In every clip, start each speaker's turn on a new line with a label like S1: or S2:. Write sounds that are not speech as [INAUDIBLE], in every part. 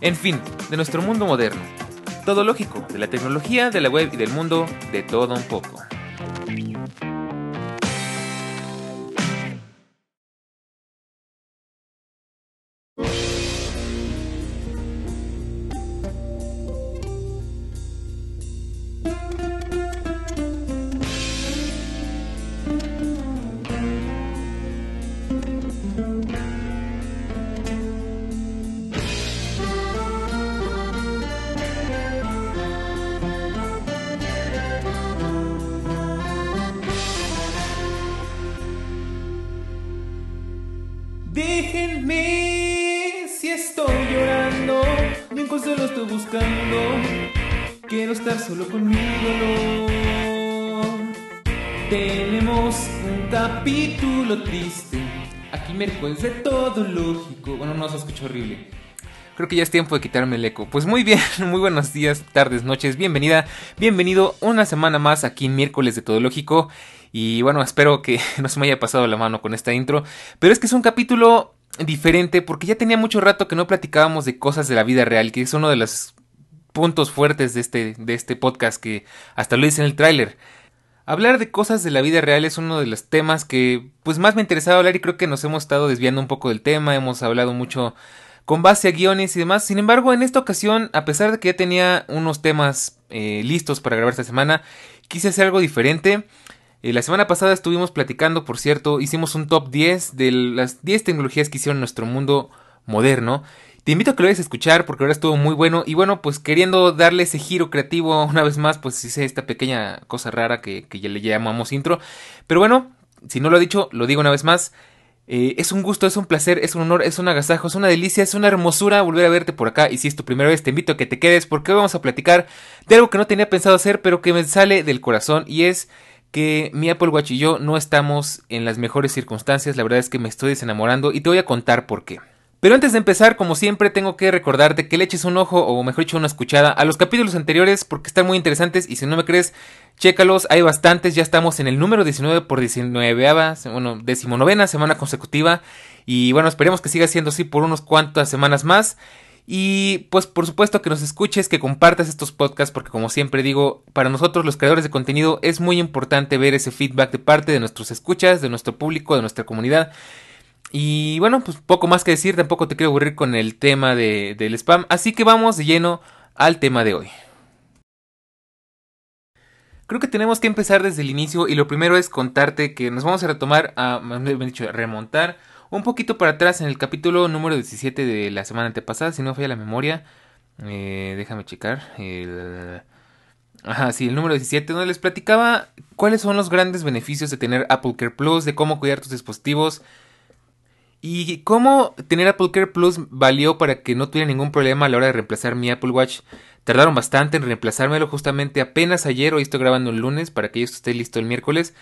S1: En fin, de nuestro mundo moderno. Todo lógico, de la tecnología, de la web y del mundo, de todo un poco. Si estoy llorando, mi consuelo estoy buscando. Quiero estar solo conmigo. No. Tenemos un capítulo triste. Aquí miércoles de todo lógico. Bueno, no se escucha horrible. Creo que ya es tiempo de quitarme el eco. Pues muy bien, [LAUGHS] muy buenos días, tardes, noches. Bienvenida, bienvenido una semana más aquí en miércoles de todo lógico. Y bueno, espero que [LAUGHS] no se me haya pasado la mano con esta intro. Pero es que es un capítulo diferente porque ya tenía mucho rato que no platicábamos de cosas de la vida real, que es uno de los puntos fuertes de este, de este podcast que hasta lo hice en el tráiler. Hablar de cosas de la vida real es uno de los temas que pues más me interesaba hablar y creo que nos hemos estado desviando un poco del tema, hemos hablado mucho con base a guiones y demás. Sin embargo, en esta ocasión, a pesar de que ya tenía unos temas eh, listos para grabar esta semana, quise hacer algo diferente. Eh, la semana pasada estuvimos platicando, por cierto, hicimos un top 10 de las 10 tecnologías que hicieron nuestro mundo moderno. Te invito a que lo vayas a escuchar porque ahora estuvo muy bueno. Y bueno, pues queriendo darle ese giro creativo [LAUGHS] una vez más, pues hice esta pequeña cosa rara que, ya le llamamos intro. Pero bueno, si no lo he dicho, lo digo una vez más. Eh, es un gusto, es un placer, es un honor, es un agasajo, es una delicia, es una hermosura volver a verte por acá. Y si es tu primera vez, te invito a que te quedes porque hoy vamos a platicar de algo que no tenía pensado hacer, pero que me sale del corazón y es que mi Apple Watch y yo no estamos en las mejores circunstancias, la verdad es que me estoy desenamorando y te voy a contar por qué. Pero antes de empezar, como siempre, tengo que recordarte que le eches un ojo, o mejor dicho, una escuchada a los capítulos anteriores porque están muy interesantes y si no me crees, chécalos, hay bastantes, ya estamos en el número 19 por 19, bueno, decimonovena semana consecutiva y bueno, esperemos que siga siendo así por unos cuantas semanas más. Y pues por supuesto que nos escuches, que compartas estos podcasts, porque como siempre digo, para nosotros los creadores de contenido es muy importante ver ese feedback de parte de nuestros escuchas, de nuestro público, de nuestra comunidad. Y bueno, pues poco más que decir, tampoco te quiero aburrir con el tema de, del spam, así que vamos de lleno al tema de hoy. Creo que tenemos que empezar desde el inicio y lo primero es contarte que nos vamos a retomar, a, me dicho, remontar un poquito para atrás en el capítulo número 17 de la semana antepasada, si no falla la memoria. Eh, déjame checar. El... Ajá, sí, el número 17, donde les platicaba cuáles son los grandes beneficios de tener Apple Care Plus, de cómo cuidar tus dispositivos y cómo tener Apple Care Plus valió para que no tuviera ningún problema a la hora de reemplazar mi Apple Watch. Tardaron bastante en reemplazármelo justamente apenas ayer, hoy estoy grabando el lunes para que esto esté listo el miércoles.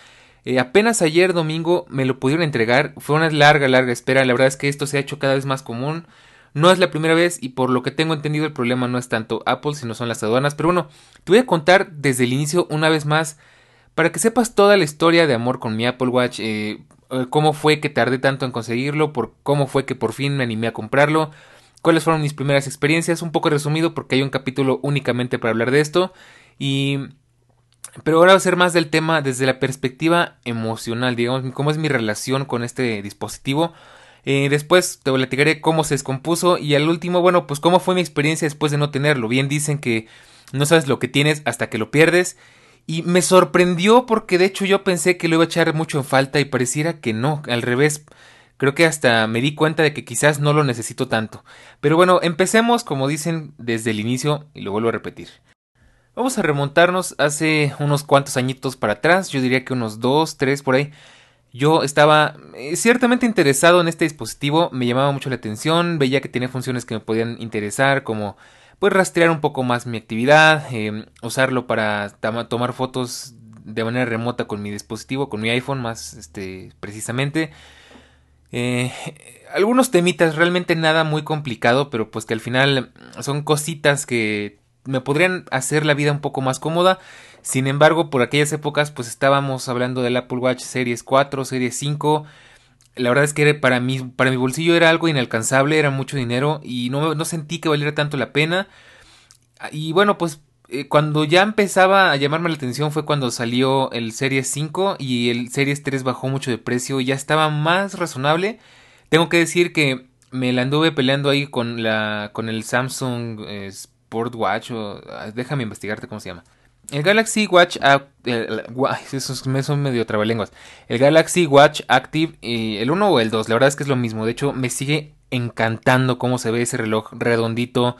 S1: Eh, apenas ayer domingo me lo pudieron entregar. Fue una larga, larga espera. La verdad es que esto se ha hecho cada vez más común. No es la primera vez y por lo que tengo entendido el problema no es tanto Apple, sino son las aduanas. Pero bueno, te voy a contar desde el inicio una vez más para que sepas toda la historia de amor con mi Apple Watch. Eh, eh, cómo fue que tardé tanto en conseguirlo, por cómo fue que por fin me animé a comprarlo, cuáles fueron mis primeras experiencias, un poco resumido porque hay un capítulo únicamente para hablar de esto y pero ahora va a ser más del tema desde la perspectiva emocional, digamos, cómo es mi relación con este dispositivo. Eh, después te platicaré cómo se descompuso y al último, bueno, pues cómo fue mi experiencia después de no tenerlo. Bien dicen que no sabes lo que tienes hasta que lo pierdes. Y me sorprendió porque de hecho yo pensé que lo iba a echar mucho en falta y pareciera que no, al revés. Creo que hasta me di cuenta de que quizás no lo necesito tanto. Pero bueno, empecemos como dicen desde el inicio y lo vuelvo a repetir. Vamos a remontarnos hace unos cuantos añitos para atrás, yo diría que unos dos, tres por ahí. Yo estaba eh, ciertamente interesado en este dispositivo, me llamaba mucho la atención, veía que tenía funciones que me podían interesar, como pues rastrear un poco más mi actividad, em, usarlo para tomar fotos de manera remota con mi dispositivo, con mi iPhone más este, precisamente. Eh, algunos temitas, realmente nada muy complicado, pero pues que al final son cositas que me podrían hacer la vida un poco más cómoda. Sin embargo, por aquellas épocas pues estábamos hablando del Apple Watch Series 4, Series 5. La verdad es que para para mi bolsillo era algo inalcanzable, era mucho dinero y no, no sentí que valiera tanto la pena. Y bueno, pues eh, cuando ya empezaba a llamarme la atención fue cuando salió el Series 5 y el Series 3 bajó mucho de precio y ya estaba más razonable. Tengo que decir que me la anduve peleando ahí con la con el Samsung eh, Sport Watch o ah, déjame investigarte cómo se llama. El Galaxy Watch el, [LAUGHS] esos son medio trabalenguas. El Galaxy Watch Active el 1 o el 2, la verdad es que es lo mismo. De hecho, me sigue encantando cómo se ve ese reloj redondito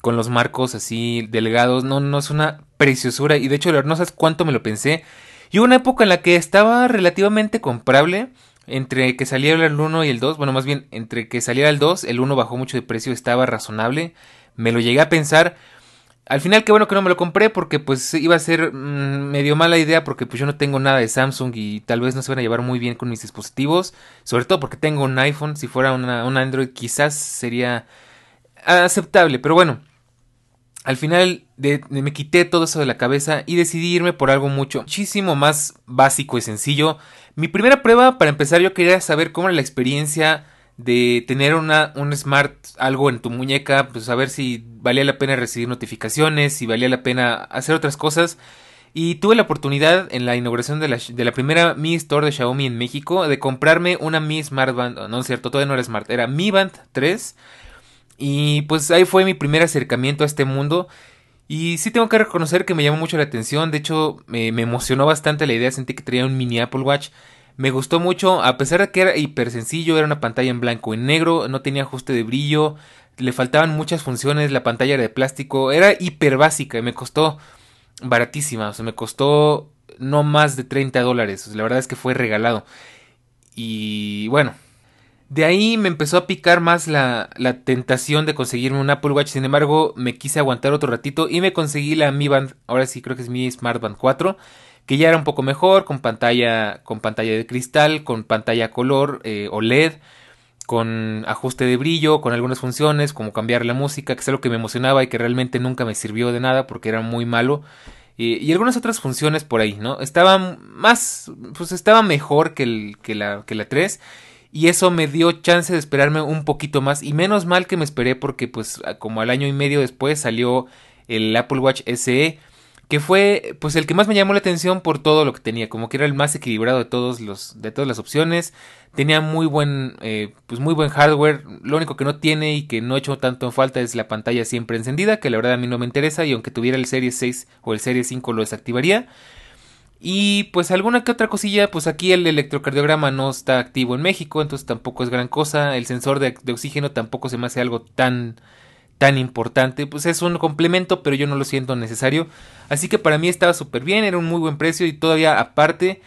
S1: con los marcos así delgados. No, no es una preciosura y de hecho no sabes cuánto me lo pensé. Y una época en la que estaba relativamente comprable entre que saliera el 1 y el 2, bueno, más bien entre que saliera el 2, el 1 bajó mucho de precio, estaba razonable, me lo llegué a pensar. Al final qué bueno que no me lo compré porque pues iba a ser mm, medio mala idea porque pues yo no tengo nada de Samsung y tal vez no se van a llevar muy bien con mis dispositivos, sobre todo porque tengo un iPhone, si fuera un Android quizás sería aceptable, pero bueno, al final me quité todo eso de la cabeza y decidí irme por algo mucho, muchísimo más básico y sencillo. Mi primera prueba, para empezar, yo quería saber cómo era la experiencia de tener una, un smart algo en tu muñeca, pues saber si valía la pena recibir notificaciones, si valía la pena hacer otras cosas. Y tuve la oportunidad en la inauguración de la, de la primera Mi Store de Xiaomi en México de comprarme una Mi Smart Band, no es cierto, todavía no era Smart, era Mi Band 3 y pues ahí fue mi primer acercamiento a este mundo. Y sí tengo que reconocer que me llamó mucho la atención. De hecho, me, emocionó bastante la idea. Sentí que traía un mini Apple Watch. Me gustó mucho, a pesar de que era hiper sencillo, era una pantalla en blanco y negro, no tenía ajuste de brillo, le faltaban muchas funciones, la pantalla era de plástico, era hiper básica y me costó baratísima, o sea, me costó no más de 30 dólares, la verdad es que fue regalado. Y bueno, de ahí me empezó a picar más la, la, tentación de conseguirme un Apple Watch. Sin embargo, me quise aguantar otro ratito y me conseguí la Mi Band. Ahora sí creo que es mi Smart Band 4. Que ya era un poco mejor, con pantalla, con pantalla de cristal, con pantalla color eh, OLED, con ajuste de brillo, con algunas funciones como cambiar la música, que es algo que me emocionaba y que realmente nunca me sirvió de nada porque era muy malo. y algunas otras funciones por ahí, ¿no? Estaba más, pues estaba mejor que, el, que, la, que la 3 y eso me dio chance de esperarme un poquito más y menos mal que me esperé porque pues como al año y medio después salió el Apple Watch SE que fue pues el que más me llamó la atención por todo lo que tenía como que era el más equilibrado de todos los de todas las opciones. Tenía muy buen eh, pues muy buen hardware. Lo único que no tiene y que no he hecho tanto en falta es la pantalla siempre encendida que la verdad a mí no me interesa y aunque tuviera el Series 6 o el Series 5 lo desactivaría. Y pues alguna que otra cosilla, pues aquí el electrocardiograma no está activo en México, entonces tampoco es gran cosa. El sensor de, oxígeno tampoco se me hace algo tan tan importante. Pues es un complemento, pero yo no lo siento necesario. Así que para mí estaba súper bien, era un muy buen precio y todavía aparte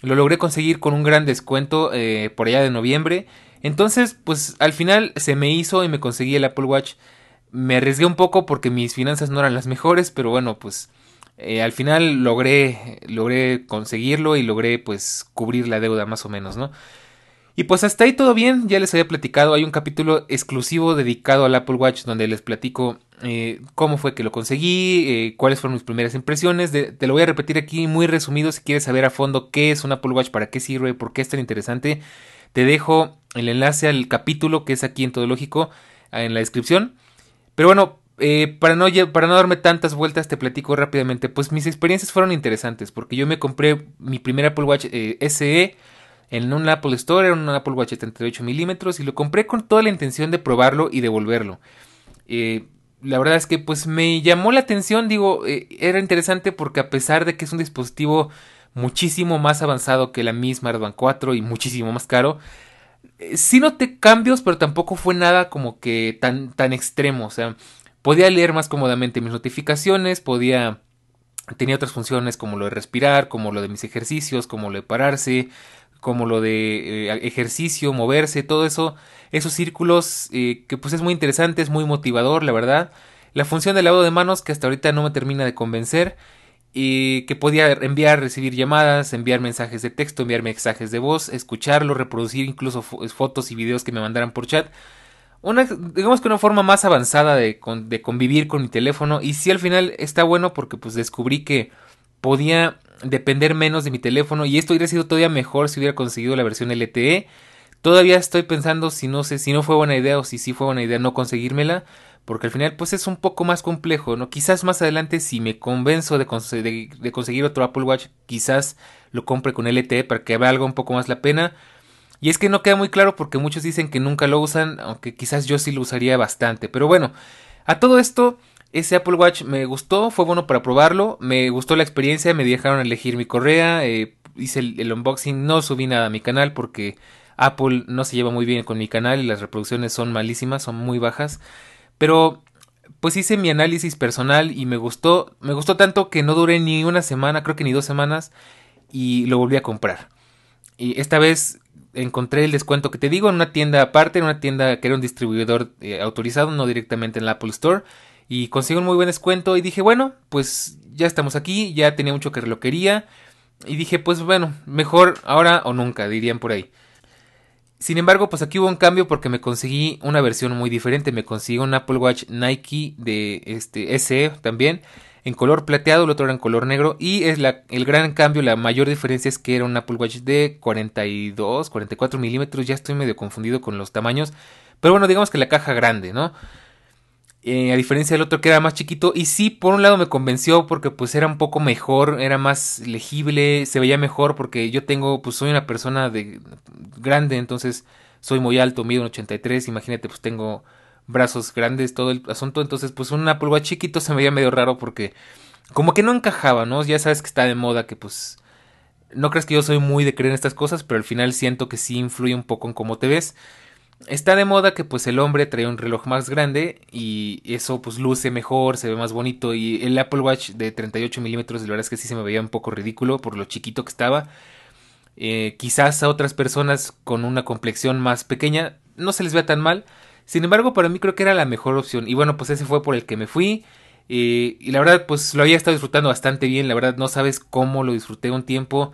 S1: lo logré conseguir con un gran descuento eh, por allá de noviembre. Entonces, pues al final se me hizo y me conseguí el Apple Watch. Me arriesgué un poco porque mis finanzas no eran las mejores, pero bueno, pues eh, al final logré, logré conseguirlo y logré pues cubrir la deuda más o menos, ¿no? Y pues hasta ahí todo bien, ya les había platicado, hay un capítulo exclusivo dedicado al Apple Watch donde les platico eh, cómo fue que lo conseguí, eh, cuáles fueron mis primeras impresiones, te lo voy a repetir aquí muy resumido si quieres saber a fondo qué es un Apple Watch, para qué sirve, por qué es tan interesante, te dejo el enlace al capítulo que es aquí en Todo Lógico en la descripción. Pero bueno, eh, para, no, para no darme tantas vueltas, te platico rápidamente. Pues mis experiencias fueron interesantes porque yo me compré mi primer Apple Watch SE en un Apple Store, era un Apple Watch de 38 milímetros y lo compré con toda la intención de probarlo y devolverlo. Eh, la verdad es que pues me llamó la atención, digo, era interesante porque a pesar de que es un dispositivo muchísimo más avanzado que la misma Band 4 y muchísimo más caro, sí noté cambios, pero tampoco fue nada como que tan, tan extremo, o sea, Podía leer más cómodamente mis notificaciones, podía tenía otras funciones como lo de respirar, como lo de mis ejercicios, como lo de pararse, como lo de eh, ejercicio, moverse, todo eso, esos círculos eh, que pues es muy interesante, es muy motivador, la verdad. la función de lavado de manos que hasta ahorita no me termina de convencer y que podía enviar, recibir llamadas, enviar mensajes de texto, enviar mensajes de voz, escucharlo, reproducir incluso fotos y videos que me mandaran por chat. Una, digamos que una forma más avanzada de, de convivir con mi teléfono y sí al final está bueno porque pues descubrí que podía depender menos de mi teléfono y esto hubiera sido todavía mejor si hubiera conseguido la versión LTE. Todavía estoy pensando si no sé si no fue buena idea o si sí fue buena idea no conseguírmela, porque al final pues es un poco más complejo, ¿no? Quizás más adelante si me convenzo de, de, conseguir otro Apple Watch, quizás lo compre con LTE para que valga un poco más la pena. Y es que no queda muy claro porque muchos dicen que nunca lo usan, aunque quizás yo sí lo usaría bastante. Pero bueno, a todo esto, ese Apple Watch me gustó, fue bueno para probarlo, me gustó la experiencia, me dejaron elegir mi correa, eh, hice el, unboxing, no subí nada a mi canal porque Apple no se lleva muy bien con mi canal y las reproducciones son malísimas, son muy bajas. Pero pues hice mi análisis personal y me gustó, me gustó tanto que no duré ni una semana, creo que ni dos semanas y lo volví a comprar. Y esta vez encontré el descuento que te digo en una tienda aparte, en una tienda que era un distribuidor eh, autorizado, no directamente en la Apple Store. Y consigo un muy buen descuento y dije, bueno, pues ya estamos aquí, ya tenía mucho que lo quería. Y dije, pues bueno, mejor ahora o nunca, dirían por ahí. Sin embargo, pues aquí hubo un cambio porque me conseguí una versión muy diferente. Me conseguí un Apple Watch Nike de este SE también en color plateado, el otro era en color negro y es la, el gran cambio, la mayor diferencia es que era un Apple Watch de 42, 44 milímetros, ya estoy medio confundido con los tamaños, pero bueno, digamos que la caja grande, ¿no? Eh, a diferencia del otro que era más chiquito y sí, por un lado me convenció porque pues era un poco mejor, era más legible, se veía mejor porque yo tengo, pues soy una persona de grande, entonces soy muy alto, mido un 83, imagínate, pues tengo brazos grandes, todo el asunto, entonces pues un Apple Watch chiquito [LAUGHS] se me veía medio raro porque como que no encajaba, ¿no? Ya sabes que está de moda que pues no crees que yo soy muy de creer en estas cosas, pero al final siento que sí influye un poco en cómo te ves. Está de moda que pues el hombre trae un reloj más grande y eso pues luce mejor, se ve más bonito y el Apple Watch de 38 milímetros la verdad es que sí se me veía un poco ridículo por lo chiquito que estaba. Eh, quizás a otras personas con una complexión más pequeña no se les vea tan mal. Sin embargo, para mí creo que era la mejor opción. Y bueno, pues ese fue por el que me fui. Eh, y la verdad, pues lo había estado disfrutando bastante bien. La verdad, no sabes cómo lo disfruté un tiempo.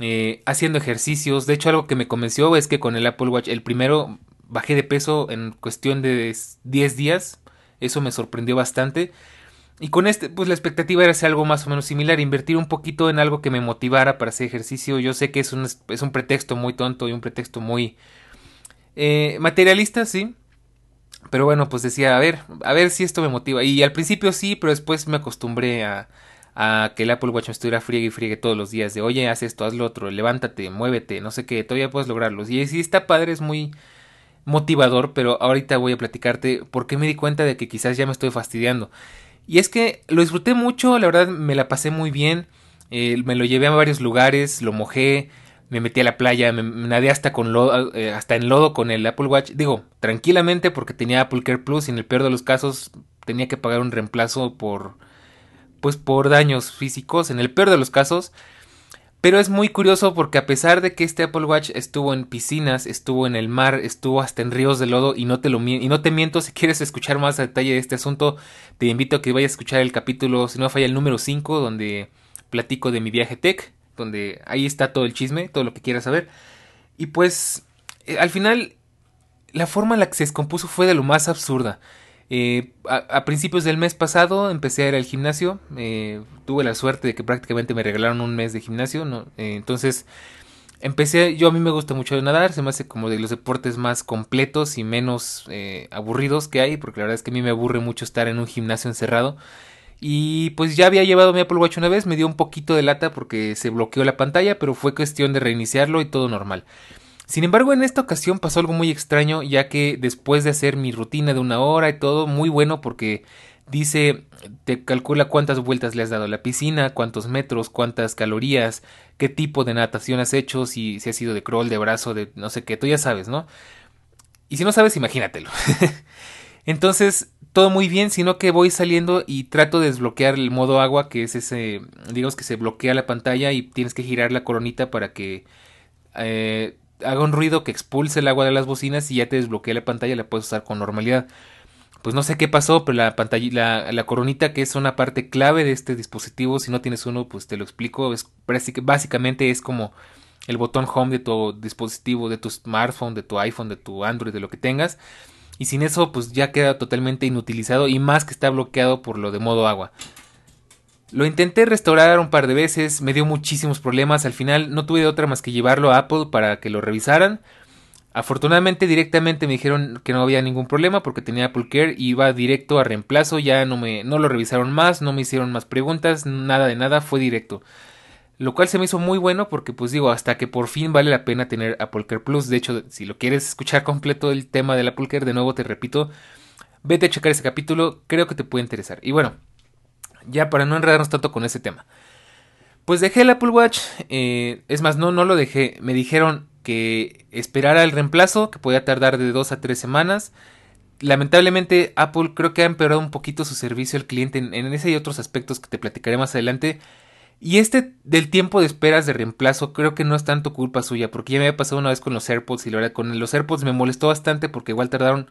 S1: Eh, haciendo ejercicios. De hecho, algo que me convenció es que con el Apple Watch, el primero bajé de peso en cuestión de 10 días. Eso me sorprendió bastante. Y con este, pues la expectativa era hacer algo más o menos similar, invertir un poquito en algo que me motivara para hacer ejercicio. Yo sé que es un, es un pretexto muy tonto y un pretexto muy eh, materialista, sí. Pero bueno, pues decía, a ver, a ver si esto me motiva. Y al principio sí, pero después me acostumbré a, a que el Apple Watch me estuviera friegue y friegue todos los días. De, oye, haz esto, haz lo otro, levántate, muévete, no sé qué, todavía puedes lograrlo. Y si está padre, es muy motivador, pero ahorita voy a platicarte por qué me di cuenta de que quizás ya me estoy fastidiando. Y es que lo disfruté mucho, la verdad me la pasé muy bien, eh, me lo llevé a varios lugares, lo mojé, me metí a la playa, me, nadé hasta con lodo, eh, hasta en lodo con el Apple Watch, digo, tranquilamente porque tenía Apple Care Plus y en el peor de los casos tenía que pagar un reemplazo por pues por daños físicos, en el peor de los casos. Pero es muy curioso porque a pesar de que este Apple Watch estuvo en piscinas, estuvo en el mar, estuvo hasta en ríos de lodo y no te lo y no te miento, si quieres escuchar más a detalle de este asunto, te invito a que vayas a escuchar el capítulo, si no falla el número 5 donde platico de mi viaje tech donde ahí está todo el chisme, todo lo que quieras saber. Y pues, eh, al final, la forma en la que se descompuso fue de lo más absurda. Eh, a, principios del mes pasado empecé a ir al gimnasio. Eh, tuve la suerte de que prácticamente me regalaron un mes de gimnasio. ¿no? entonces empecé. Yo a mí me gusta mucho nadar. Se me hace como de los deportes más completos y menos aburridos que hay. Porque la verdad es que a mí me aburre mucho estar en un gimnasio encerrado. Y pues ya había llevado mi Apple Watch una vez, me dio un poquito de lata porque se bloqueó la pantalla, pero fue cuestión de reiniciarlo y todo normal. Sin embargo, en esta ocasión pasó algo muy extraño, ya que después de hacer mi rutina de una hora y todo, muy bueno porque dice, te calcula cuántas vueltas le has dado a la piscina, cuántos metros, cuántas calorías, qué tipo de natación has hecho, si, si ha sido de crawl, de brazo, de no sé qué, tú ya sabes, ¿no? Y si no sabes, imagínatelo. [LAUGHS] Entonces, todo muy bien, sino que voy saliendo y trato de desbloquear el modo agua, que es ese, digamos que se bloquea la pantalla y tienes que girar la coronita para que eh, haga un ruido que expulse el agua de las bocinas y ya te desbloquea la pantalla la puedes usar con normalidad. pues no sé qué pasó, pero la pantalla, la, coronita que es una parte clave de este dispositivo, si no tienes uno, pues te lo explico, básicamente es como el botón home de tu dispositivo, de tu smartphone, de tu iPhone, de tu Android, de lo que tengas. Y sin eso, pues ya queda totalmente inutilizado y más que está bloqueado por lo de modo agua. Lo intenté restaurar un par de veces, me dio muchísimos problemas, al final no tuve otra más que llevarlo a Apple para que lo revisaran. Afortunadamente directamente me dijeron que no había ningún problema porque tenía Apple Care y iba directo a reemplazo, ya no me no lo revisaron más, no me hicieron más preguntas, nada de nada, fue directo. Lo cual se me hizo muy bueno porque pues digo, hasta que por fin vale la pena tener Apple Care Plus. De hecho, si lo quieres escuchar completo el tema del Apple Care, de nuevo te repito, vete a checar ese capítulo, creo que te puede interesar. Y bueno, ya para no enredarnos tanto con ese tema. Pues dejé el Apple Watch, eh, es más, no, no lo dejé, me dijeron que esperara el reemplazo, que podía tardar de dos a tres semanas. Lamentablemente Apple creo que ha empeorado un poquito su servicio al cliente en, en ese y otros aspectos que te platicaré más adelante. Y este del tiempo de esperas de reemplazo creo que no es tanto culpa suya, porque ya me había pasado una vez con los AirPods y la verdad con los AirPods me molestó bastante porque igual tardaron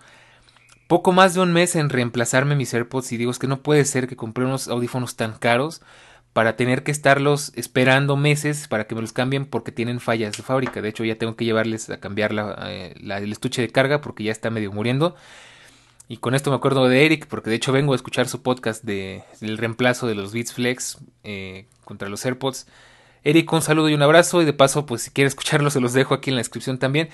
S1: poco más de un mes en reemplazarme mis AirPods y digo es que no puede ser que compré unos audífonos tan caros para tener que estarlos esperando meses para que me los cambien porque tienen fallas de fábrica. De hecho ya tengo que llevarles a cambiar eh, el estuche de carga porque ya está medio muriendo. Y con esto me acuerdo de Eric, porque de hecho vengo a escuchar su podcast de, del reemplazo de los Beats Flex eh, contra los AirPods. Eric, un saludo y un abrazo. Y de paso, pues si quiere escucharlo, se los dejo aquí en la descripción también.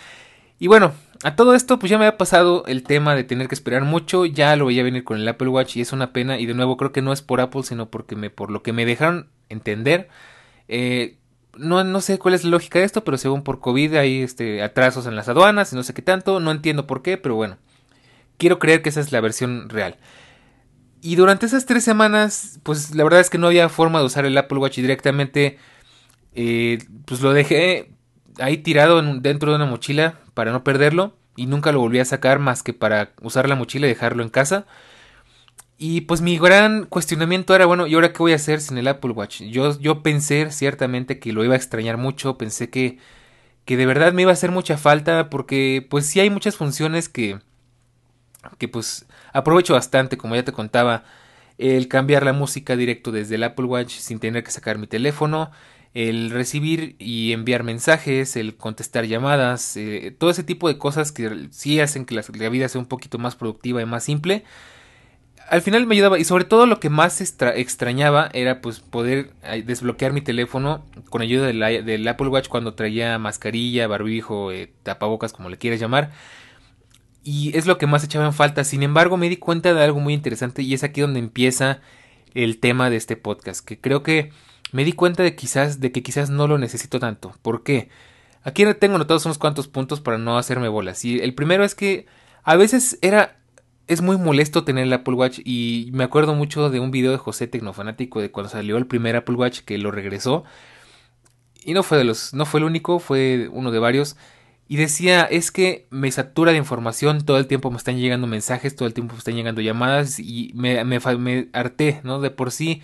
S1: Y bueno, a todo esto pues ya me ha pasado el tema de tener que esperar mucho, ya lo veía venir con el Apple Watch y es una pena. Y de nuevo creo que no es por Apple sino porque me, por lo que me dejaron entender, eh, no, no sé cuál es la lógica de esto, pero según por COVID hay este, atrasos en las aduanas y no sé qué tanto, no entiendo por qué, pero bueno, quiero creer que esa es la versión real. Y durante esas tres semanas, pues la verdad es que no había forma de usar el Apple Watch directamente, eh, pues lo dejé ahí tirado dentro de una mochila para no perderlo y nunca lo volví a sacar más que para usar la mochila y dejarlo en casa. Y pues mi gran cuestionamiento era, bueno, ¿y ahora qué voy a hacer sin el Apple Watch? Yo, yo pensé ciertamente que lo iba a extrañar mucho, pensé que, que de verdad me iba a hacer mucha falta porque pues sí hay muchas funciones que, que pues aprovecho bastante, como ya te contaba, el cambiar la música directo desde el Apple Watch sin tener que sacar mi teléfono, el recibir y enviar mensajes, el contestar llamadas, eh, todo ese tipo de cosas que sí hacen que la, vida sea un poquito más productiva y más simple. Al final me ayudaba y sobre todo lo que más extrañaba era pues poder desbloquear mi teléfono con ayuda del, Apple Watch cuando traía mascarilla, barbijo, eh, tapabocas como le quieras llamar. Y es lo que más echaba en falta. Sin embargo me di cuenta de algo muy interesante y es aquí donde empieza el tema de este podcast. Que creo que me di cuenta de quizás de que quizás no lo necesito tanto. ¿Por qué? Aquí tengo anotados unos cuantos puntos para no hacerme bolas. Y el primero es que a veces era es muy molesto tener el Apple Watch y me acuerdo mucho de un video de José Tecnofanático de cuando salió el primer Apple Watch que lo regresó y no fue de los no fue el único, fue uno de varios y decía, es que me satura de información, todo el tiempo me están llegando mensajes, todo el tiempo me están llegando llamadas y me, me, me harté, ¿no? De por sí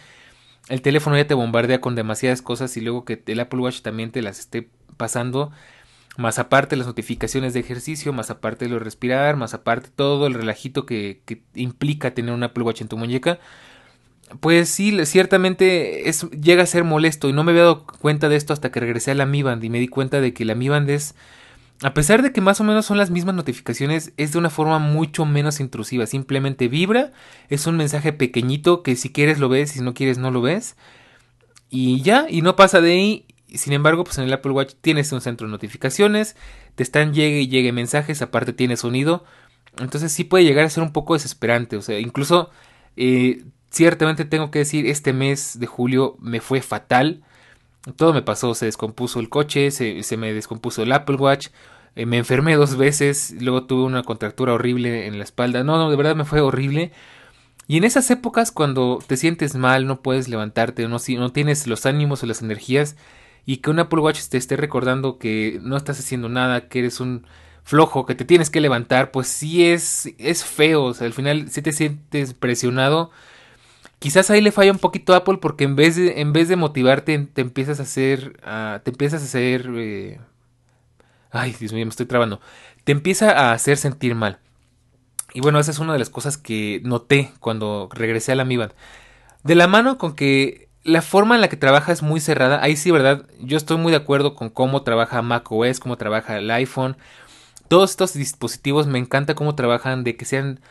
S1: el teléfono ya te bombardea con demasiadas cosas y luego que el Apple Watch también te las esté pasando, más aparte las notificaciones de ejercicio, más aparte lo de respirar, más aparte todo el relajito que, implica tener un Apple Watch en tu muñeca, pues sí, ciertamente es, llega a ser molesto y no me había dado cuenta de esto hasta que regresé a la Mi Band y me di cuenta de que la Mi Band es a pesar de que más o menos son las mismas notificaciones, es de una forma mucho menos intrusiva. Simplemente vibra, es un mensaje pequeñito que si quieres lo ves, si no quieres no lo ves. Y ya, y no pasa de ahí. Sin embargo, pues en el Apple Watch tienes un centro de notificaciones, te están llegue y llegue mensajes, aparte tiene sonido. Entonces sí puede llegar a ser un poco desesperante. O sea, incluso eh, ciertamente tengo que decir, este mes de julio me fue fatal todo me pasó, se descompuso el coche, se, se me descompuso el Apple Watch, eh, me enfermé dos veces, luego tuve una contractura horrible en la espalda. No, no, de verdad me fue horrible. Y en esas épocas cuando te sientes mal, no puedes levantarte, no, no tienes los ánimos o las energías y que un Apple Watch te esté recordando que no estás haciendo nada, que eres un flojo, que te tienes que levantar, pues sí es, es feo, o sea, al final si te sientes presionado Quizás ahí le falla un poquito a Apple porque en vez de, en vez de motivarte te empiezas a hacer, te empiezas a hacer, eh, ay Dios mío, me estoy trabando, te empieza a hacer sentir mal. Y bueno, esa es una de las cosas que noté cuando regresé a la Mi Band. De la mano con que la forma en la que trabaja es muy cerrada. Ahí sí, ¿verdad? Yo estoy muy de acuerdo con cómo trabaja macOS, cómo trabaja el iPhone. Todos estos dispositivos me encanta cómo trabajan, de que sean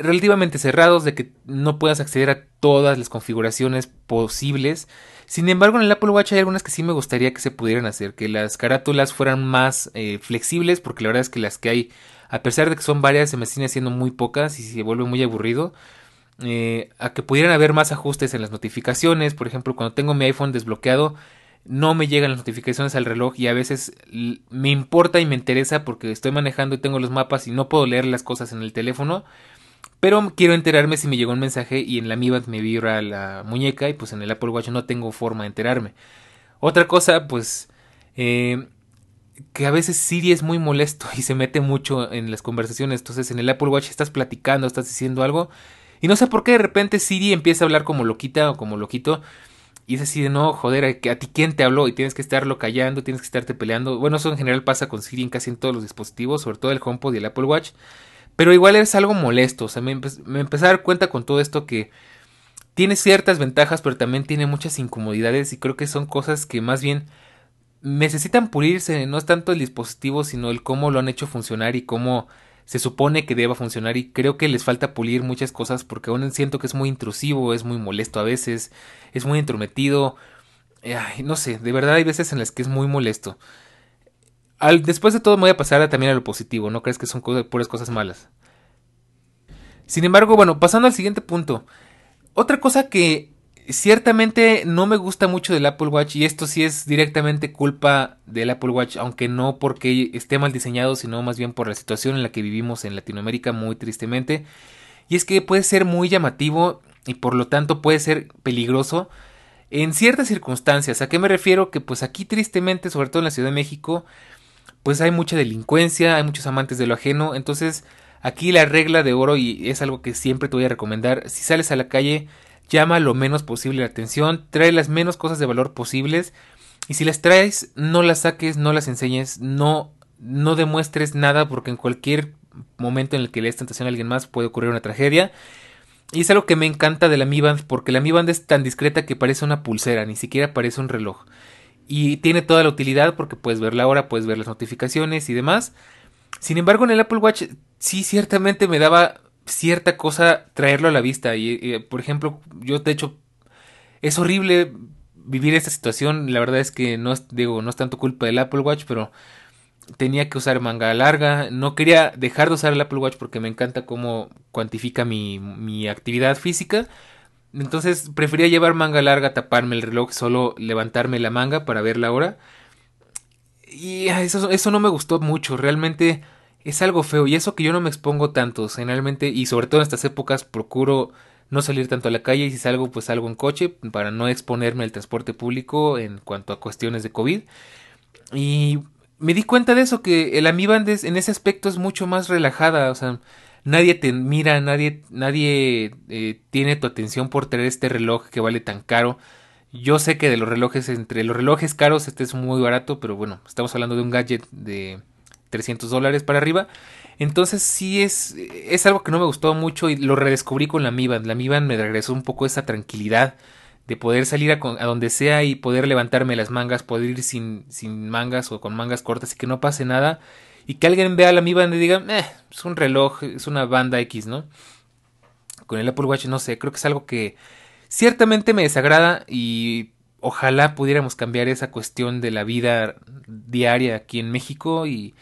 S1: relativamente cerrados, de que no puedas acceder a todas las configuraciones posibles. Sin embargo, en el Apple Watch hay algunas que sí me gustaría que se pudieran hacer, que las carátulas fueran más eh, flexibles, porque la verdad es que las que hay, a pesar de que son varias, se me siguen haciendo muy pocas y se vuelve muy aburrido. Eh, a que pudieran haber más ajustes en las notificaciones. Por ejemplo, cuando tengo mi iPhone desbloqueado, no me llegan las notificaciones al reloj y a veces me importa y me interesa porque estoy manejando y tengo los mapas y no puedo leer las cosas en el teléfono. Pero quiero enterarme si me llegó un mensaje y en la Mi Band me vibra la muñeca y pues en el Apple Watch no tengo forma de enterarme. Otra cosa, pues, eh, que a veces Siri es muy molesto y se mete mucho en las conversaciones. Entonces en el Apple Watch estás platicando, estás diciendo algo y no sé por qué de repente Siri empieza a hablar como loquita o como loquito. Y es así de no, joder, ¿a ti quién te habló? Y tienes que estarlo callando, tienes que estarte peleando. Bueno, eso en general pasa con Siri en casi en todos los dispositivos, sobre todo el HomePod y el Apple Watch. Pero igual es algo molesto. O sea, me, me empecé a dar cuenta con todo esto que tiene ciertas ventajas, pero también tiene muchas incomodidades. Y creo que son cosas que más bien necesitan pulirse. No es tanto el dispositivo, sino el cómo lo han hecho funcionar y cómo se supone que deba funcionar y creo que les falta pulir muchas cosas porque aún siento que es muy intrusivo, es muy molesto a veces, es muy entrometido, no sé, de verdad hay veces en las que es muy molesto. Después de todo me voy a pasar también a lo positivo, no crees que son puras cosas malas. Sin embargo, bueno, pasando al siguiente punto. Otra cosa que Ciertamente no me gusta mucho del Apple Watch y esto sí es directamente culpa del Apple Watch, aunque no porque esté mal diseñado, sino más bien por la situación en la que vivimos en Latinoamérica muy tristemente. Y es que puede ser muy llamativo y por lo tanto puede ser peligroso en ciertas circunstancias. ¿A qué me refiero? Que pues aquí tristemente, sobre todo en la Ciudad de México, pues hay mucha delincuencia, hay muchos amantes de lo ajeno, entonces aquí la regla de oro y es algo que siempre te voy a recomendar, si sales a la calle llama lo menos posible la atención, trae las menos cosas de valor posibles y si las traes no las saques, no las enseñes, no no demuestres nada porque en cualquier momento en el que le des tentación a alguien más puede ocurrir una tragedia. Y es algo que me encanta de la Mi Band porque la Mi Band es tan discreta que parece una pulsera, ni siquiera parece un reloj. Y tiene toda la utilidad porque puedes ver la hora, puedes ver las notificaciones y demás. Sin embargo, en el Apple Watch sí ciertamente me daba cierta cosa traerlo a la vista. Y, por ejemplo, yo de hecho, es horrible vivir esta situación. La verdad es que no es, digo, no tanto culpa del Apple Watch, pero tenía que usar manga larga. No quería dejar de usar el Apple Watch porque me encanta cómo cuantifica mi, mi actividad física. Entonces prefería llevar manga larga, taparme el reloj, solo levantarme la manga para ver la hora. Y eso, eso no me gustó mucho. Realmente es algo feo y eso que yo no me expongo tanto generalmente y sobre todo en estas épocas procuro no salir tanto a la calle y si salgo pues salgo en coche para no exponerme al transporte público en cuanto a cuestiones de COVID y me di cuenta de eso que el Amiband en ese aspecto es mucho más relajada o sea nadie te mira nadie nadie eh, tiene tu atención por tener este reloj que vale tan caro yo sé que de los relojes entre los relojes caros este es muy barato pero bueno estamos hablando de un gadget de 300 dólares para arriba. Entonces sí es, es algo que no me gustó mucho y lo redescubrí con la Mi Band. La Mi Band me regresó un poco esa tranquilidad de poder salir a, donde sea y poder levantarme las mangas, poder ir sin, sin mangas o con mangas cortas y que no pase nada. Y que alguien vea la Mi Band y diga, eh, es un reloj, es una banda X, ¿no? Con el Apple Watch no sé, creo que es algo que ciertamente me desagrada y ojalá pudiéramos cambiar esa cuestión de la vida diaria aquí en México y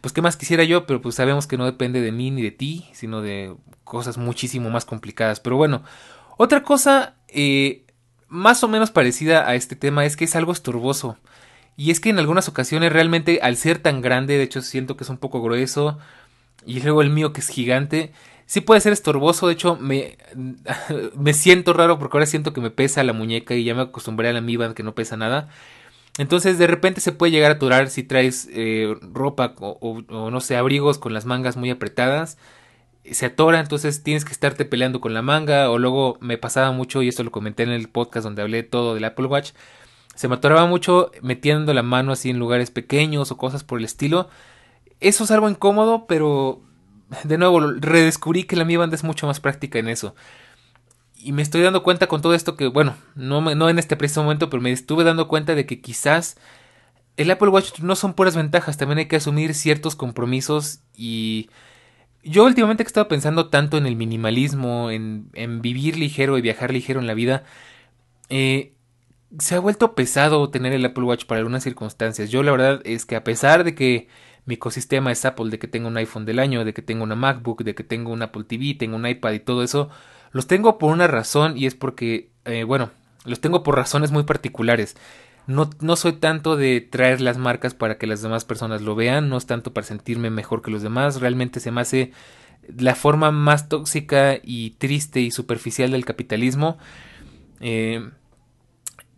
S1: pues qué más quisiera yo, pero pues sabemos que no depende de mí ni de ti, sino de cosas muchísimo más complicadas. Pero bueno, otra cosa eh, más o menos parecida a este tema es que es algo estorboso. Y es que en algunas ocasiones realmente al ser tan grande, de hecho siento que es un poco grueso, y luego el mío que es gigante, sí puede ser estorboso, de hecho me, [LAUGHS] me siento raro porque ahora siento que me pesa la muñeca y ya me acostumbré a la que no pesa nada. Entonces de repente se puede llegar a aturar si traes eh, ropa o, no sé, abrigos con las mangas muy apretadas. Se atora, entonces tienes que estarte peleando con la manga. O luego me pasaba mucho, y esto lo comenté en el podcast donde hablé todo del Apple Watch. Se me atoraba mucho metiendo la mano así en lugares pequeños o cosas por el estilo. Eso es algo incómodo, pero de nuevo, redescubrí que la Mi Band es mucho más práctica en eso. Y me estoy dando cuenta con todo esto que, bueno, no, no en este preciso momento, pero me estuve dando cuenta de que quizás el Apple Watch no son puras ventajas, también hay que asumir ciertos compromisos y yo últimamente he estado pensando tanto en el minimalismo, en, en vivir ligero y viajar ligero en la vida, eh, se ha vuelto pesado tener el Apple Watch para algunas circunstancias. Yo la verdad es que a pesar de que mi ecosistema es Apple, de que tengo un iPhone del año, de que tengo una MacBook, de que tengo un Apple TV, tengo un iPad y todo eso, los tengo por una razón y es porque, eh, bueno, los tengo por razones muy particulares. No, no soy tanto de traer las marcas para que las demás personas lo vean, no es tanto para sentirme mejor que los demás, realmente se me hace la forma más tóxica y triste y superficial del capitalismo. Eh,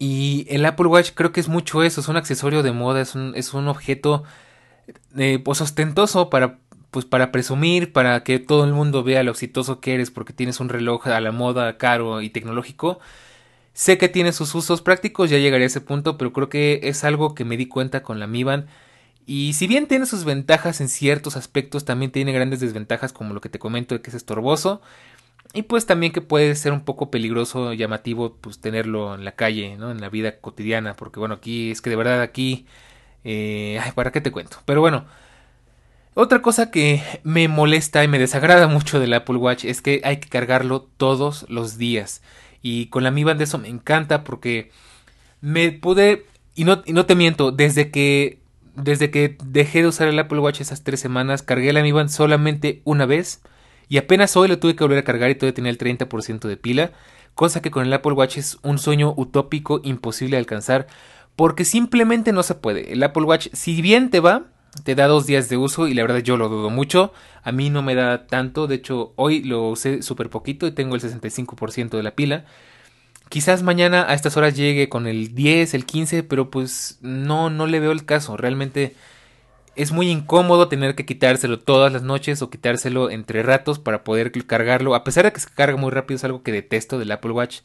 S1: y el Apple Watch creo que es mucho eso, es un accesorio de moda, es un, es un objeto eh, pues ostentoso para, pues para presumir, para que todo el mundo vea lo exitoso que eres porque tienes un reloj a la moda caro y tecnológico. Sé que tiene sus usos prácticos, ya llegaré a ese punto, pero creo que es algo que me di cuenta con la Mi Band. Y si bien tiene sus ventajas en ciertos aspectos, también tiene grandes desventajas como lo que te comento de que es estorboso. Y pues también que puede ser un poco peligroso, llamativo, pues tenerlo en la calle, ¿no? En la vida cotidiana, porque bueno, aquí es que de verdad aquí... Eh, ay, ¿para qué te cuento? Pero bueno, otra cosa que me molesta y me desagrada [LAUGHS] mucho del Apple Watch es que hay que cargarlo todos los días. Y con la Mi Band eso me encanta porque me pude, y no, y no te miento, desde que, desde que dejé de usar el Apple Watch esas tres semanas, cargué la Mi Band solamente una vez. Y apenas hoy lo tuve que volver a cargar y todavía tenía el 30% de pila. Cosa que con el Apple Watch es un sueño utópico imposible de alcanzar. Porque simplemente no se puede. El Apple Watch, si bien te va, te da dos días de uso y la verdad yo lo dudo mucho. A mí no me da tanto, de hecho hoy lo usé súper poquito y tengo el 65% de la pila. Quizás mañana a estas horas llegue con el 10, el 15, pero pues no, no le veo el caso. Realmente es muy incómodo tener que quitárselo todas las noches o quitárselo entre ratos para poder cargarlo. A pesar de que se carga muy rápido, es algo que detesto del Apple Watch.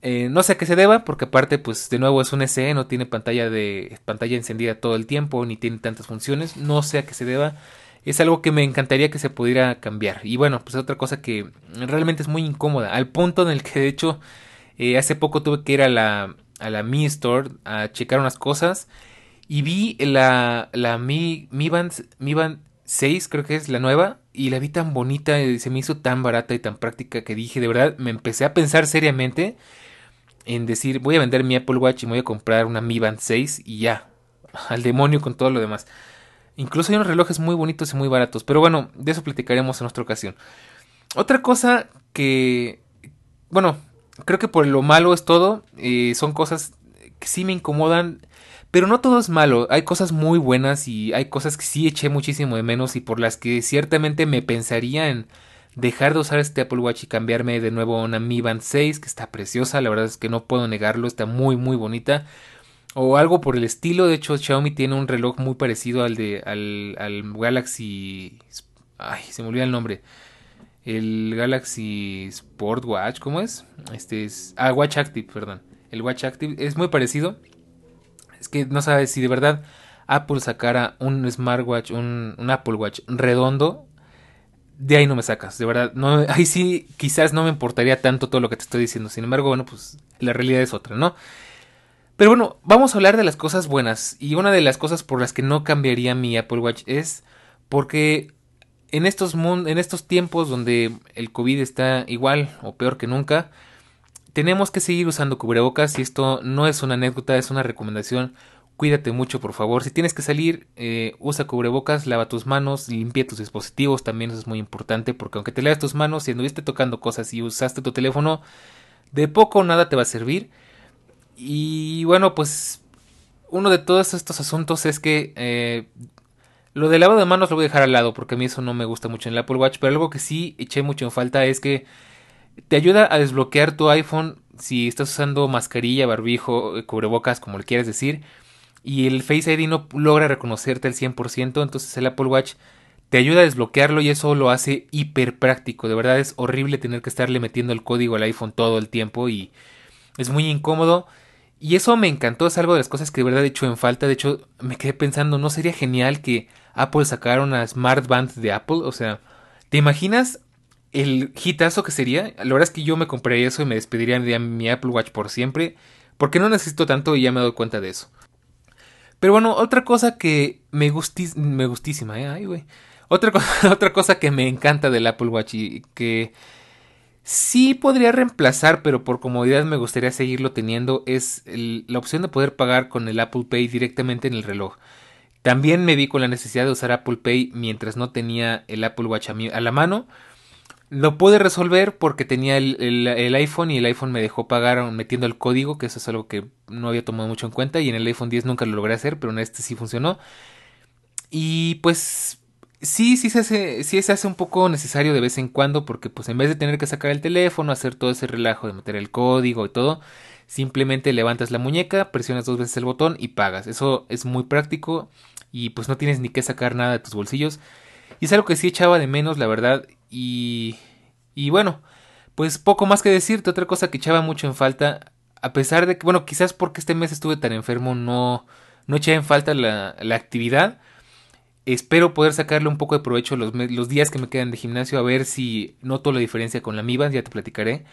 S1: Eh, no sé a qué se deba, porque aparte, pues de nuevo es un SE, no tiene pantalla de pantalla encendida todo el tiempo, ni tiene tantas funciones. No sé a qué se deba. Es algo que me encantaría que se pudiera cambiar. Y bueno, pues otra cosa que realmente es muy incómoda. Al punto en el que de hecho eh, hace poco tuve que ir a la, a la Mi Store a checar unas cosas. Y vi la, la Mi, Mi, Band, Mi Band 6, creo que es la nueva. Y la vi tan bonita, y se me hizo tan barata y tan práctica que dije, de verdad, me empecé a pensar seriamente en decir, voy a vender mi Apple Watch y voy a comprar una Mi Band 6 y ya, al demonio con todo lo demás. Incluso hay unos relojes muy bonitos y muy baratos, pero bueno, de eso platicaremos en otra ocasión. Otra cosa que, bueno, creo que por lo malo es todo, eh, son cosas que sí me incomodan, pero no todo es malo, hay cosas muy buenas y hay cosas que sí eché muchísimo de menos y por las que ciertamente me pensaría en dejar de usar este Apple Watch y cambiarme de nuevo a una Mi Band 6 que está preciosa, la verdad es que no puedo negarlo, está muy muy bonita. O algo por el estilo, de hecho Xiaomi tiene un reloj muy parecido al de al, al Galaxy ay, se me olvida el nombre. El Galaxy Sport Watch, ¿cómo es? Este es ah, Watch Active, perdón. El Watch Active es muy parecido. Es que no sabes si de verdad Apple sacara un smartwatch, un, Apple Watch redondo de ahí no me sacas, de verdad. No, ahí sí, quizás no me importaría tanto todo lo que te estoy diciendo. Sin embargo, bueno, pues la realidad es otra, ¿no? Pero bueno, vamos a hablar de las cosas buenas. Y una de las cosas por las que no cambiaría mi Apple Watch es porque en estos, en estos tiempos donde el COVID está igual o peor que nunca, tenemos que seguir usando cubrebocas y esto no es una anécdota, es una recomendación Cuídate mucho, por favor. Si tienes que salir, eh, usa cubrebocas, lava tus manos, limpia tus dispositivos. También eso es muy importante porque aunque te lavas tus manos, si anduviste tocando cosas y usaste tu teléfono, de poco o nada te va a servir. Y bueno, pues uno de todos estos asuntos es que eh, lo de lavado de manos lo voy a dejar al lado porque a mí eso no me gusta mucho en el Apple Watch. Pero algo que sí eché mucho en falta es que te ayuda a desbloquear tu iPhone si estás usando mascarilla, barbijo, cubrebocas, como le quieras decir y el Face ID no logra reconocerte al 100%, entonces el Apple Watch te ayuda a desbloquearlo y eso lo hace hiper práctico. De verdad es horrible tener que estarle metiendo el código al iPhone todo el tiempo y es muy incómodo. Y eso me encantó, es algo de las cosas que de verdad he hecho en falta. De hecho, me quedé pensando, ¿no sería genial que Apple sacara una Smart Band de Apple? O sea, ¿te imaginas el hitazo que sería? La verdad es que yo me compraría eso y me despediría de mi Apple Watch por siempre. Porque no necesito tanto y ya me doy cuenta de eso. Pero bueno, otra cosa que me, me gustísima, ¿eh? Ay, güey. Otra, [LAUGHS] otra cosa que me encanta del Apple Watch y que sí podría reemplazar, pero por comodidad me gustaría seguirlo teniendo, es la opción de poder pagar con el Apple Pay directamente en el reloj. También me vi con la necesidad de usar Apple Pay mientras no tenía el Apple Watch a la mano. Lo pude resolver porque tenía el, iPhone y el iPhone me dejó pagar metiendo el código, que eso es algo que no había tomado mucho en cuenta y en el iPhone 10 nunca lo logré hacer, pero en este sí funcionó. Y pues sí, sí se hace, sí se hace un poco necesario de vez en cuando porque pues en vez de tener que sacar el teléfono, hacer todo ese relajo de meter el código y todo, simplemente levantas la muñeca, presionas dos veces el botón y pagas. Eso es muy práctico y pues no tienes ni que sacar nada de tus bolsillos. Y es algo que sí echaba de menos, la verdad, y, y bueno, pues poco más que decirte. Otra cosa que echaba mucho en falta, a pesar de que, bueno, quizás porque este mes estuve tan enfermo, no, no eché en falta la, la actividad. Espero poder sacarle un poco de provecho los, los, días que me quedan de gimnasio, a ver si noto la diferencia con la MIBA, ya te platicaré.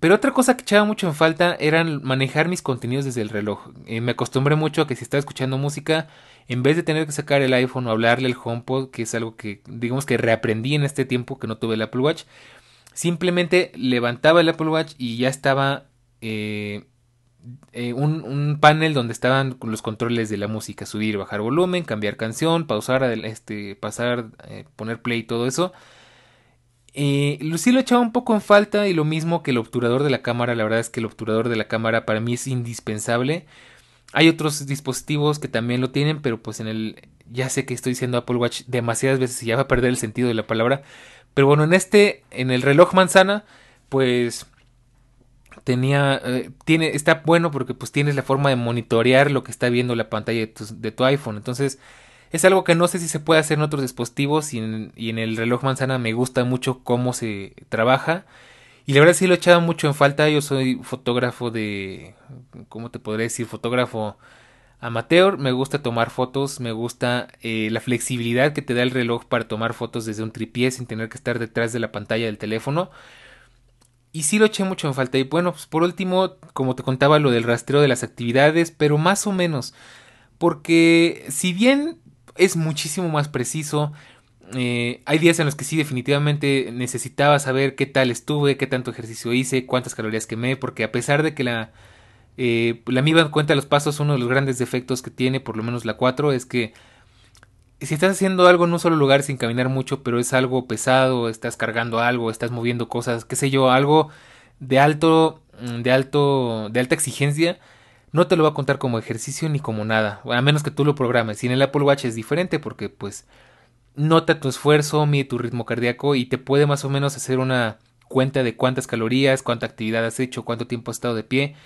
S1: Pero otra cosa que echaba mucho en falta era manejar mis contenidos desde el reloj. Eh, me acostumbré mucho a que si estaba escuchando música, en vez de tener que sacar el iPhone o hablarle al HomePod, que es algo que digamos que reaprendí en este tiempo que no tuve el Apple Watch, simplemente levantaba el Apple Watch y ya estaba eh, eh, un, panel donde estaban los controles de la música, subir, bajar volumen, cambiar canción, pausar, este, pasar, eh, poner play y todo eso. Eh, sí lo echaba un poco en falta y lo mismo que el obturador de la cámara, la verdad es que el obturador de la cámara para mí es indispensable hay otros dispositivos que también lo tienen, pero pues en el ya sé que estoy diciendo Apple Watch demasiadas veces y ya va a perder el sentido de la palabra, pero bueno, en este en el reloj manzana pues tenía eh, tiene está bueno porque pues tienes la forma de monitorear lo que está viendo la pantalla de tu, iPhone, entonces es algo que no sé si se puede hacer en otros dispositivos y en, y en el reloj manzana me gusta mucho cómo se trabaja y la verdad sí lo he echado mucho en falta. Yo soy fotógrafo de. ¿Cómo te podría decir? Fotógrafo amateur. Me gusta tomar fotos. Me gusta eh, la flexibilidad que te da el reloj para tomar fotos desde un tripié sin tener que estar detrás de la pantalla del teléfono. Y sí lo eché mucho en falta. Y bueno, pues por último, como te contaba, lo del rastreo de las actividades, pero más o menos. Porque si bien es muchísimo más preciso, eh, hay días en los que sí definitivamente necesitaba saber qué tal estuve, qué tanto ejercicio hice, cuántas calorías quemé, porque a pesar de que la, eh, la MIBA cuenta los pasos, uno de los grandes defectos que tiene, por lo menos la 4, es que si estás haciendo algo en un solo lugar sin caminar mucho, pero es algo pesado, estás cargando algo, estás moviendo cosas, qué sé yo, algo de alto, de alto, de alta exigencia, no te lo va a contar como ejercicio ni como nada, a menos que tú lo programes. Y en el Apple Watch es diferente porque pues nota tu esfuerzo, mide tu ritmo cardíaco y te puede más o menos hacer una cuenta de cuántas calorías, cuánta actividad has hecho, cuánto tiempo has estado de pie.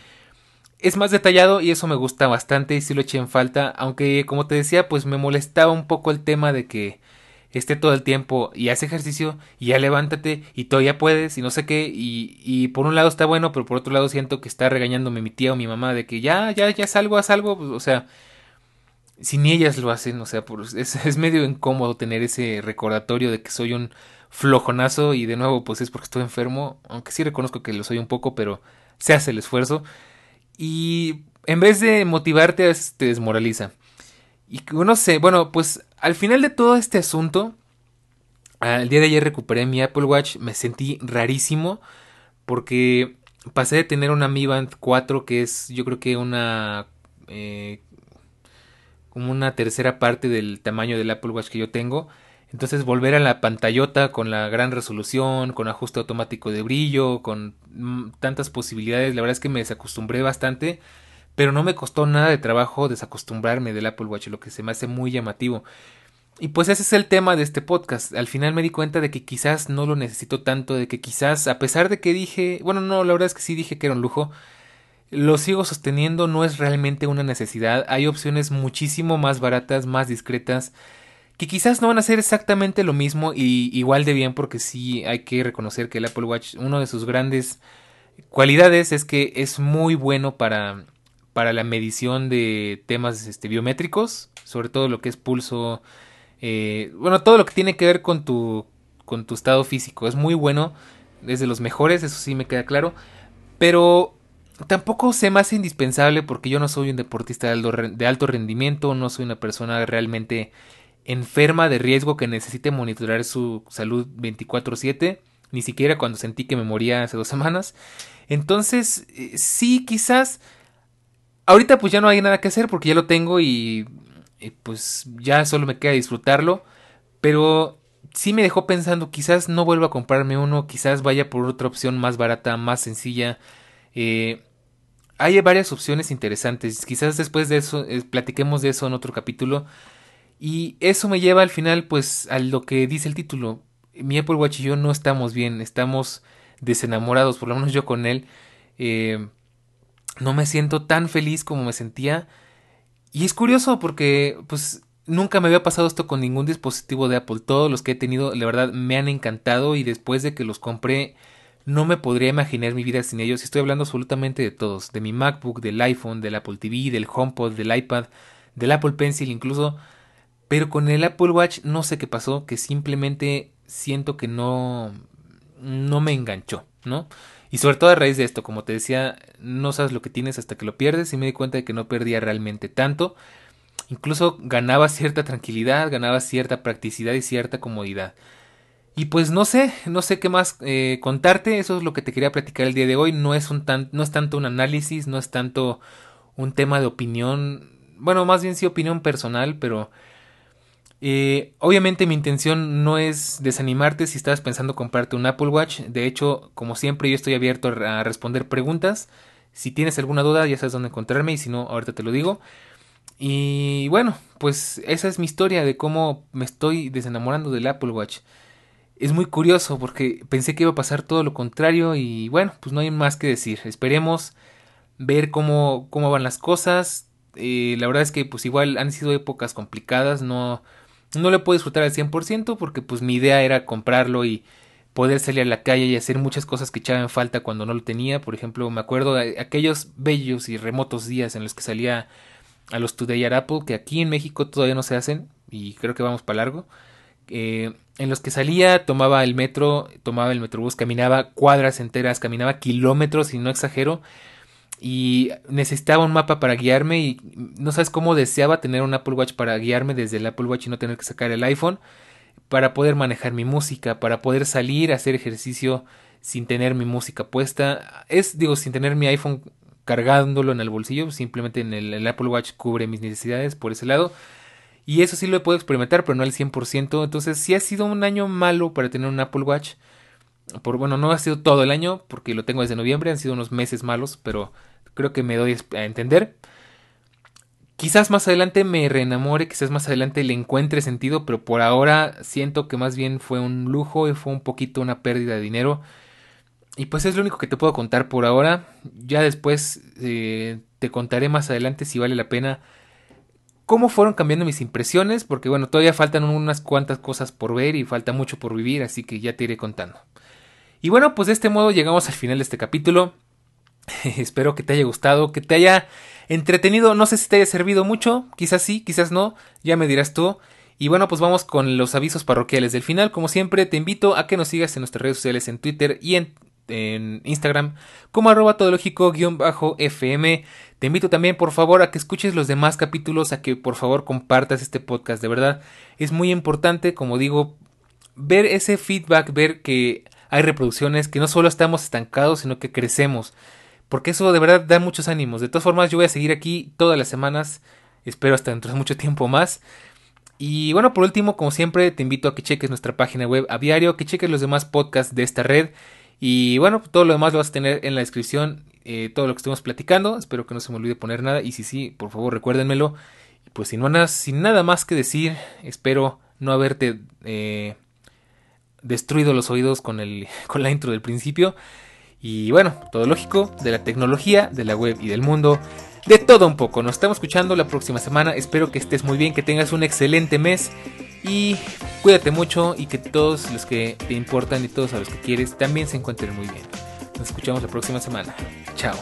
S1: Es más detallado y eso me gusta bastante y sí lo eché en falta, aunque como te decía, pues me molestaba un poco el tema de que esté todo el tiempo y hace ejercicio y ya levántate y todavía puedes y no sé qué y, y por un lado está bueno, pero por otro lado siento que está regañándome mi tía o mi mamá de que ya, ya, ya salgo, haz algo, pues, o sea, si ni ellas lo hacen, o sea, [LAUGHS] es, medio incómodo tener ese recordatorio de que soy un flojonazo y de nuevo pues es porque estoy enfermo, aunque sí reconozco que lo soy un poco, pero se hace el esfuerzo y en vez de motivarte te desmoraliza. Y no sé, bueno, pues al final de todo este asunto, el día de ayer recuperé mi Apple Watch, me sentí rarísimo porque pasé de tener una Mi Band 4 que es yo creo que una eh, como una tercera parte del tamaño del Apple Watch que yo tengo. Entonces volver a la pantallota con la gran resolución, con ajuste automático de brillo, con mm, tantas posibilidades, la verdad es que me desacostumbré bastante, pero no me costó nada de trabajo desacostumbrarme del Apple Watch, lo que se me hace muy llamativo. Y pues ese es el tema de este podcast. Al final me di cuenta de que quizás no lo necesito tanto, de que quizás, a pesar de que dije, bueno, no, la verdad es que sí dije que era un lujo, lo sigo sosteniendo, no es realmente una necesidad. Hay opciones muchísimo más baratas, más discretas, que quizás no van a ser exactamente lo mismo y igual de bien porque sí hay que reconocer que el Apple Watch, uno de sus grandes cualidades es que es muy bueno para, para la medición de temas este, biométricos, sobre todo lo que es pulso, eh, bueno, todo lo que tiene que ver con tu, con tu estado físico. Es muy bueno, es de los mejores, eso sí me queda claro, pero tampoco se me hace indispensable porque yo no soy un deportista de alto rendimiento, no soy una persona realmente enferma de riesgo que necesite monitorear su salud 24/7, ni siquiera cuando sentí que me moría hace dos semanas. Entonces, eh, sí, quizás ahorita pues ya no hay nada que hacer porque ya lo tengo y, y pues ya solo me queda disfrutarlo, pero sí me dejó pensando, quizás no vuelva a comprarme uno, quizás vaya por otra opción más barata, más sencilla. Eh, hay varias opciones interesantes. Quizás después de eso eh, platiquemos de eso en otro capítulo. Y eso me lleva al final, pues, a lo que dice el título. Mi Apple Watch y yo no estamos bien, estamos desenamorados, por lo menos yo con él. Eh, no me siento tan feliz como me sentía. Y es curioso porque, pues, nunca me había pasado esto con ningún dispositivo de Apple. Todos los que he tenido, la verdad, me han encantado y después de que los compré no me podría imaginar mi vida sin ellos. Estoy hablando absolutamente de todos, de mi MacBook, del iPhone, del Apple TV, del HomePod, del iPad, del Apple Pencil incluso. Pero con el Apple Watch no sé qué pasó, que simplemente siento que no no me enganchó, ¿no? Y sobre todo a raíz de esto, como te decía, no sabes lo que tienes hasta que lo pierdes y me di cuenta de que no perdía realmente tanto. Incluso ganaba cierta tranquilidad, ganaba cierta practicidad y cierta comodidad. Y pues no sé, no sé qué más eh, contarte, eso es lo que te quería platicar el día de hoy, no es, un tan, no es tanto un análisis, no es tanto un tema de opinión, bueno, más bien sí opinión personal, pero eh, obviamente mi intención no es desanimarte si estás pensando comprarte un Apple Watch, de hecho, como siempre yo estoy abierto a responder preguntas, si tienes alguna duda ya sabes dónde encontrarme y si no, ahorita te lo digo. Y bueno, pues esa es mi historia de cómo me estoy desenamorando del Apple Watch es muy curioso porque pensé que iba a pasar todo lo contrario y bueno, pues no hay más que decir. Esperemos ver cómo, cómo van las cosas. Eh, la verdad es que pues igual han sido épocas complicadas, no, no le puedo disfrutar al 100% porque pues mi idea era comprarlo y poder salir a la calle y hacer muchas cosas que echaban falta cuando no lo tenía. Por ejemplo, me acuerdo de aquellos bellos y remotos días en los que salía a los Today at Apple, que aquí en México todavía no se hacen y creo que vamos para largo. Eh, en los que salía, tomaba el metro, tomaba el metrobús, caminaba cuadras enteras, caminaba kilómetros y no exagero. Y necesitaba un mapa para guiarme y no sabes cómo deseaba tener un Apple Watch para guiarme desde el Apple Watch y no tener que sacar el iPhone para poder manejar mi música, para poder salir a hacer ejercicio sin tener mi música puesta. Es, digo, sin tener mi iPhone cargándolo en el bolsillo, simplemente en el Apple Watch cubre mis necesidades por ese lado. Y eso sí lo puedo experimentar, pero no al 100%. Entonces sí ha sido un año malo para tener un Apple Watch. Por, bueno, no ha sido todo el año, porque lo tengo desde noviembre, han sido unos meses malos, pero creo que me doy a entender. Quizás más adelante me reenamore, quizás más adelante le encuentre sentido, pero por ahora siento que más bien fue un lujo y fue un poquito una pérdida de dinero. Y pues es lo único que te puedo contar por ahora. Ya después eh, te contaré más adelante si vale la pena cómo fueron cambiando mis impresiones, porque bueno, todavía faltan unas cuantas cosas por ver y falta mucho por vivir, así que ya te iré contando. Y bueno, pues de este modo llegamos al final de este capítulo. [LAUGHS] Espero que te haya gustado, que te haya entretenido, no sé si te haya servido mucho, quizás sí, quizás no, ya me dirás tú. Y bueno, pues vamos con los avisos parroquiales del final. Como siempre, te invito a que nos sigas en nuestras redes sociales en Twitter y en en Instagram como arroba todológico-fm. Te invito también por favor a que escuches los demás capítulos, a que por favor compartas este podcast. De verdad, es muy importante, como digo, ver ese feedback, ver que hay reproducciones, que no solo estamos estancados, sino que crecemos. Porque eso de verdad da muchos ánimos. De todas formas, yo voy a seguir aquí todas las semanas. Espero hasta dentro de mucho tiempo más. Y bueno, por último, como siempre, te invito a que cheques nuestra página web a diario, que cheques los demás podcasts de esta red y bueno, todo lo demás lo vas a tener en la descripción, eh, todo lo que estemos platicando. Espero que no se me olvide poner nada. Y si sí, por favor recuérdenmelo. Y pues sin, nada, sin nada más que decir, espero no haberte eh, destruido los oídos con, el, [LAUGHS] con la intro del principio. Y bueno, todo lógico, de la tecnología, de la web y del mundo, de todo un poco. Nos estamos escuchando la próxima semana. Espero que estés muy bien, que tengas un excelente mes y cuídate mucho y que todos los que te importan y todos a los que quieres también se encuentren muy bien. Nos escuchamos la próxima semana. Chao.